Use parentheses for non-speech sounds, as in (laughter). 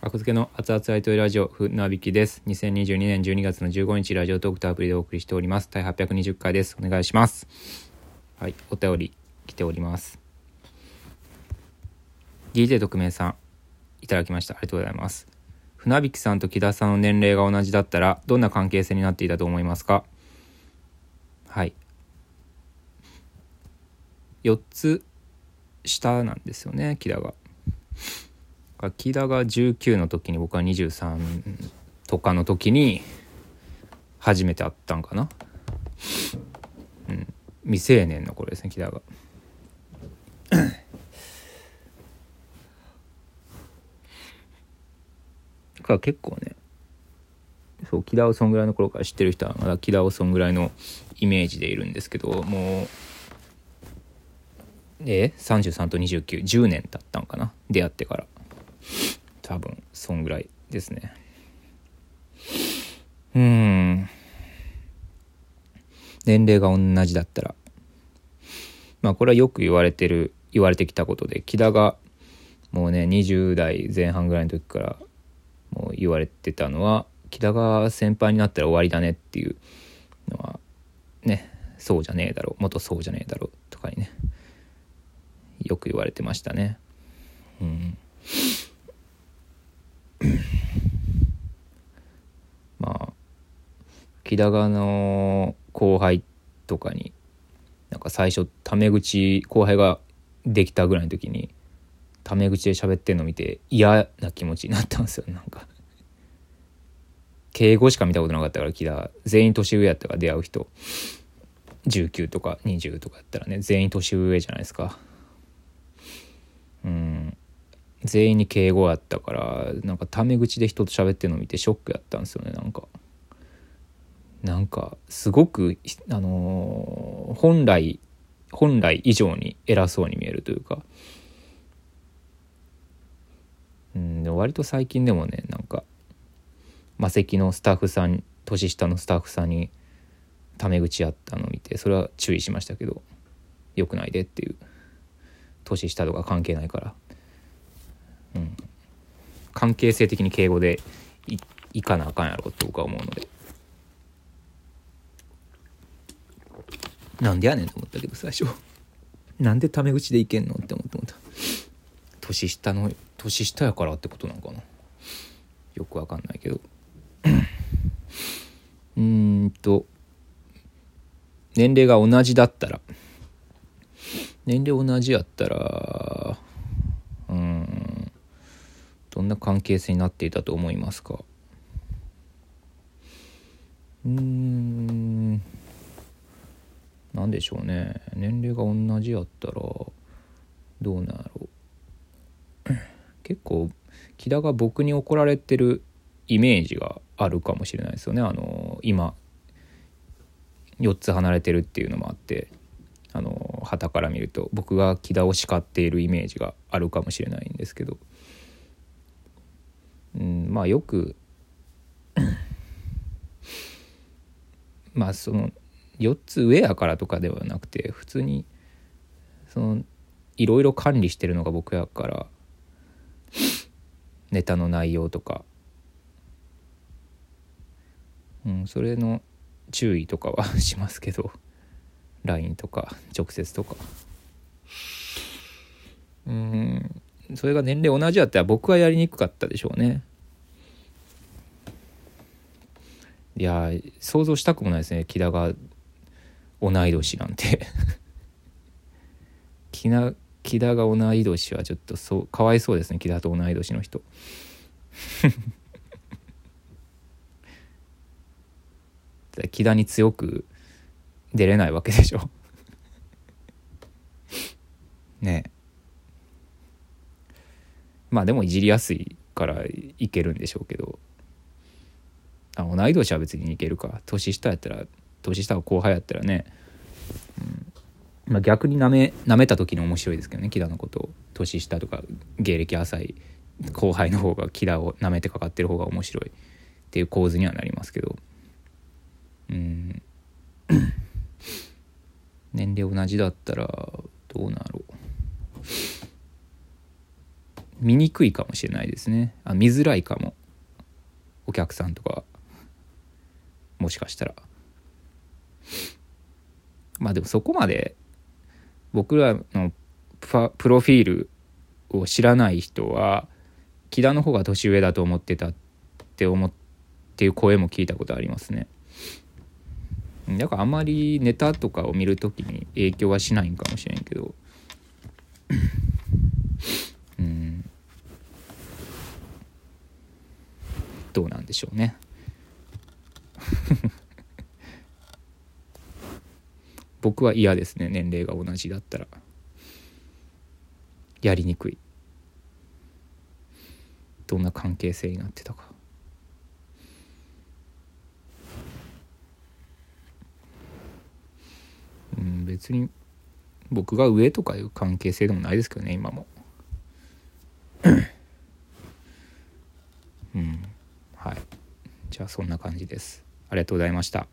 格付けの熱々アイトイラジオ船引きです。2022年12月の15日ラジオトークとアプリでお送りしております。第820回です。お願いします。はいお便り来ております。DJ 特命さんいただきました。ありがとうございます。船引さんと木田さんの年齢が同じだったらどんな関係性になっていたと思いますか？はい。4つ下なんですよね木田が。木田が19の時に僕は23とかの時に初めて会ったんかな。うん、未成年の頃ですね木田が。(coughs) から結構ねそう木田をそんぐらいの頃から知ってる人はまだ木田をそんぐらいのイメージでいるんですけどもうえ33と29110年経ったんかな出会ってから多分そんぐらいですね。うん。年齢が同じだったら。まあこれはよく言われてる言われてきたことで木田がもうね20代前半ぐらいの時からもう言われてたのは木田が先輩になったら終わりだねっていうのはねそうじゃねえだろう元そうじゃねえだろとかにねよく言われてましたね。うん、(coughs) まあ木田川の後輩とかになんか最初タメ口後輩ができたぐらいの時にタメ口で喋ってんの見て嫌な気持ちになったんですよ。なんか。敬語しか見たことなかったから木田。全員年上やったから出会う人。19とか20とかやったらね全員年上じゃないですか。うん。全員に敬語やったからなんかタメ口で人と喋ってるの見てショックやったんですよねなんか。なんかすごくあのー、本来本来以上に偉そうに見えるというか。うん割と最近でもねなんか魔石のスタッフさん年下のスタッフさんにタメ口やったのを見てそれは注意しましたけどよくないでっていう。年下とか関係ないから、関係性的に敬語でいいかなあかんやろって僕は思うので。なんでやねんと思ったけど最初。なんでタメ口でいけんのって思って思った。年下の年下やからってことなのかな。よくわかんないけど。(clears throat) うんと。年齢が同じだったら。年齢同じやったらどんな関係性になっていたと思いますか？うーん。何でしょうね。年齢が同じやったらどうなんやろう。結構木田が僕に怒られてるイメージがあるかもしれないですよね。あの今4つ離れてるっていうのもあってあの旗から見ると僕が木田を叱っているイメージがあるかもしれないんですけど、うん、まあよくまあその4つ上やからとかではなくて普通にそのいろいろ管理してるのが僕やからネタの内容とか、うん、それの注意とかは (laughs) しますけど。LINE とか直接とかうんそれが年齢同じやったら僕はやりにくかったでしょうね。いや想像したくもないですね。木田が同い年なんて。(laughs) 木田木田が同い年はちょっとそうかわいそうですね。木田と同い年の人。(laughs) 木田に強く出れないわけでしょ。(laughs) ね。えまあでもいじりやすいからいけるんでしょうけど。あ同い年は別にいけるか。年下やったら年下が後輩やったらね、うん。まあ、逆になめなめた時に面白いですけどね木田のことを。年下とか芸歴浅い後輩の方が木田をなめてかかってる方が面白い。っていう構図にはなりますけど。うん。(clears throat) 年齢同じだったらどうなろう。見にくいかもしれないですね。あ見づらいかも。お客さんとか。もしかしたら。まあでもそこまで僕らのプロフィールを知らない人は木田の方が年上だと思ってたって思っていう声も聞いたことありますね。だからあまりネタとかを見る時に影響はしないんかもしれんけどうんどうなんでしょうね。(laughs) 僕は嫌ですね年齢が同じだったら。やりにくい。どんな関係性になってたか。うん別に僕が上とかいう関係性でもないですけどね今も。うん。はい。じゃあそんな感じです。ありがとうございました。